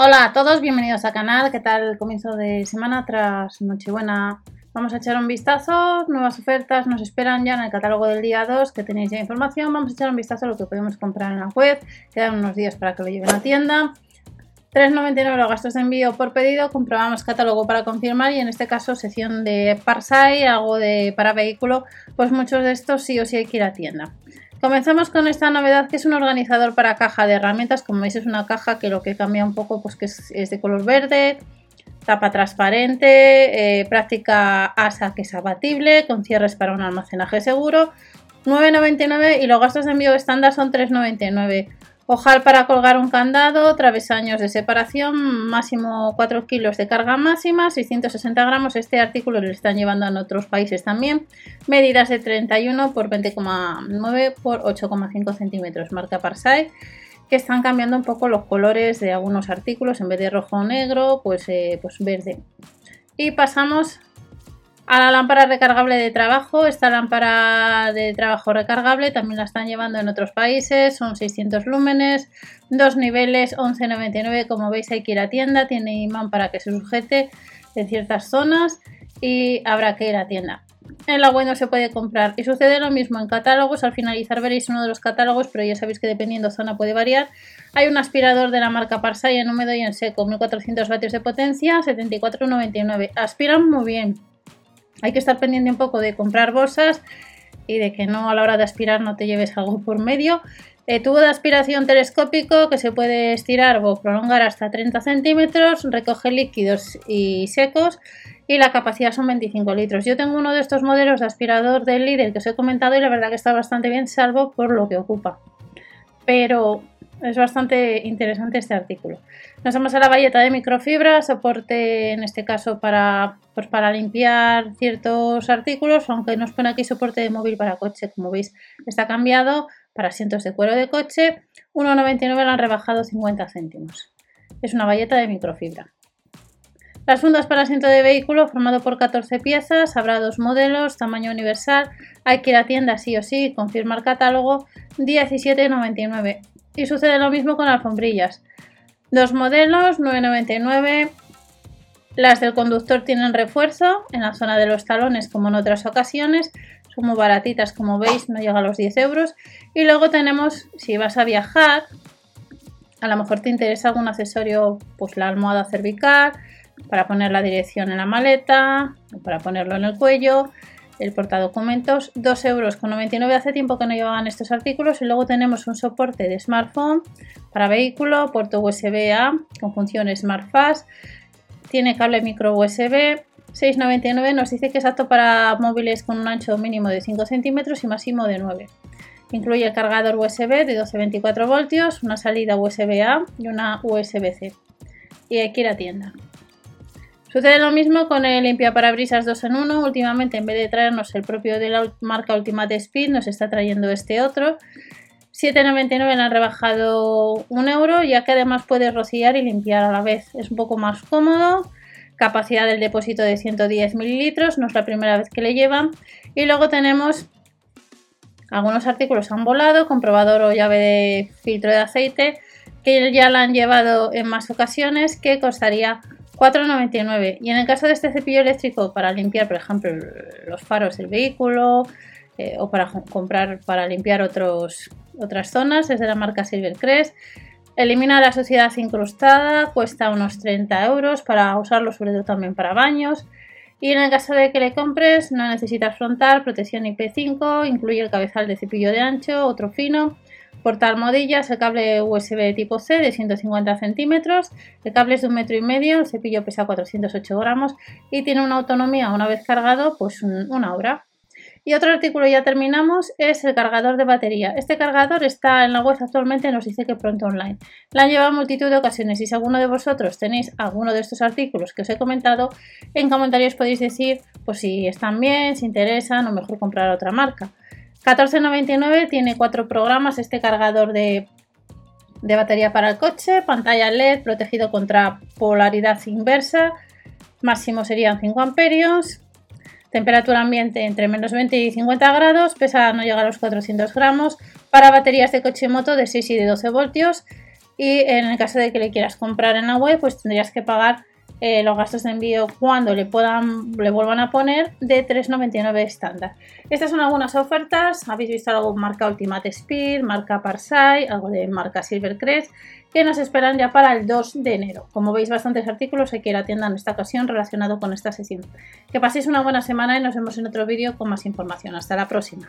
Hola a todos, bienvenidos al canal. ¿Qué tal el comienzo de semana tras Nochebuena? Vamos a echar un vistazo, nuevas ofertas nos esperan ya en el catálogo del día 2 que tenéis ya información. Vamos a echar un vistazo a lo que podemos comprar en la web. Quedan unos días para que lo lleven a tienda. 3,99 los gastos de envío por pedido, comprobamos catálogo para confirmar y en este caso sección de Parsai, algo de para vehículo, pues muchos de estos sí o sí hay que ir a tienda. Comenzamos con esta novedad que es un organizador para caja de herramientas, como veis es una caja que lo que cambia un poco pues que es, de color verde, tapa transparente, eh, práctica ASA que es abatible, con cierres para un almacenaje seguro, 9,99 y los gastos de envío estándar son 3,99. Ojal para colgar un candado, travesaños de separación, máximo 4 kilos de carga máxima, 660 gramos. Este artículo lo están llevando en otros países también. Medidas de 31 por 20,9 por 8,5 centímetros, marca Parsai que están cambiando un poco los colores de algunos artículos, en vez de rojo o negro, pues, eh, pues verde. Y pasamos a la lámpara recargable de trabajo. Esta lámpara de trabajo recargable también la están llevando en otros países. Son 600 lúmenes, dos niveles, 11,99. Como veis hay que ir a tienda. Tiene imán para que se sujete en ciertas zonas y habrá que ir a tienda. En la web no se puede comprar y sucede lo mismo en catálogos. Al finalizar veréis uno de los catálogos, pero ya sabéis que dependiendo zona puede variar. Hay un aspirador de la marca Parsai en húmedo y en seco, 1400 vatios de potencia, 74,99. Aspiran muy bien hay que estar pendiente un poco de comprar bolsas y de que no a la hora de aspirar no te lleves algo por medio. Eh, tubo de aspiración telescópico que se puede estirar o prolongar hasta 30 centímetros, recoge líquidos y secos y la capacidad son 25 litros. Yo tengo uno de estos modelos de aspirador del líder que os he comentado y la verdad que está bastante bien salvo por lo que ocupa. Pero es bastante interesante este artículo. Nos vamos a la valleta de microfibra, soporte en este caso para, pues para limpiar ciertos artículos, aunque nos pone aquí soporte de móvil para coche, como veis está cambiado para asientos de cuero de coche, 1,99 lo han rebajado 50 céntimos. Es una valleta de microfibra. Las fundas para asiento de vehículo formado por 14 piezas, habrá dos modelos, tamaño universal, hay que ir a tienda sí o sí, confirmar catálogo, 17,99. Y sucede lo mismo con alfombrillas. Dos modelos, 9,99. Las del conductor tienen refuerzo en la zona de los talones como en otras ocasiones. Son muy baratitas como veis, no llega a los 10 euros. Y luego tenemos, si vas a viajar, a lo mejor te interesa algún accesorio, pues la almohada cervical, para poner la dirección en la maleta, para ponerlo en el cuello el portadocumentos, 2 euros con 99 hace tiempo que no llevaban estos artículos y luego tenemos un soporte de smartphone para vehículo, puerto USB A con función Smart Fast, tiene cable micro USB, 6,99 nos dice que es apto para móviles con un ancho mínimo de 5 centímetros y máximo de 9. Incluye el cargador USB de 12-24 voltios, una salida USB A y una USB C. Y hay que ir a tienda. Sucede lo mismo con el limpiaparabrisas 2 en 1. Últimamente, en vez de traernos el propio de la marca Ultimate Speed, nos está trayendo este otro. 7,99 le han rebajado un euro, ya que además puede rociar y limpiar a la vez. Es un poco más cómodo. Capacidad del depósito de 110 mililitros, no es la primera vez que le llevan. Y luego tenemos algunos artículos han volado, comprobador o llave de filtro de aceite, que ya la han llevado en más ocasiones, que costaría 4,99. Y en el caso de este cepillo eléctrico para limpiar, por ejemplo, los faros del vehículo eh, o para comprar para limpiar otros, otras zonas, es de la marca Silvercrest. Elimina la suciedad incrustada, cuesta unos 30 euros para usarlo sobre todo también para baños. Y en el caso de que le compres, no necesitas frontal, protección IP5, incluye el cabezal de cepillo de ancho, otro fino Porta almohadillas, el cable USB tipo C de 150 centímetros, el cable es de un metro y medio, el cepillo pesa 408 gramos y tiene una autonomía una vez cargado pues una hora. Y otro artículo ya terminamos es el cargador de batería. Este cargador está en la web actualmente, nos dice que pronto online. La han llevado multitud de ocasiones y si alguno de vosotros tenéis alguno de estos artículos que os he comentado, en comentarios podéis decir pues si están bien, si interesan o mejor comprar otra marca. 14,99 tiene cuatro programas este cargador de, batería para el coche, pantalla LED protegido contra polaridad inversa, máximo serían 5 amperios, temperatura ambiente entre menos 20 y 50 grados, pesa no llega a los 400 gramos, para baterías de coche y moto de 6 y de 12 voltios, y en el caso de que le quieras comprar en la web, pues tendrías que pagar eh, los gastos de envío cuando le puedan le vuelvan a poner de 3,99 estándar. Estas son algunas ofertas. Habéis visto algo marca Ultimate Speed, marca Parsai, algo de marca Silvercrest que nos esperan ya para el 2 de enero. Como veis, bastantes artículos hay que ir a tienda en esta ocasión relacionado con esta sesión. Que paséis una buena semana y nos vemos en otro vídeo con más información. Hasta la próxima.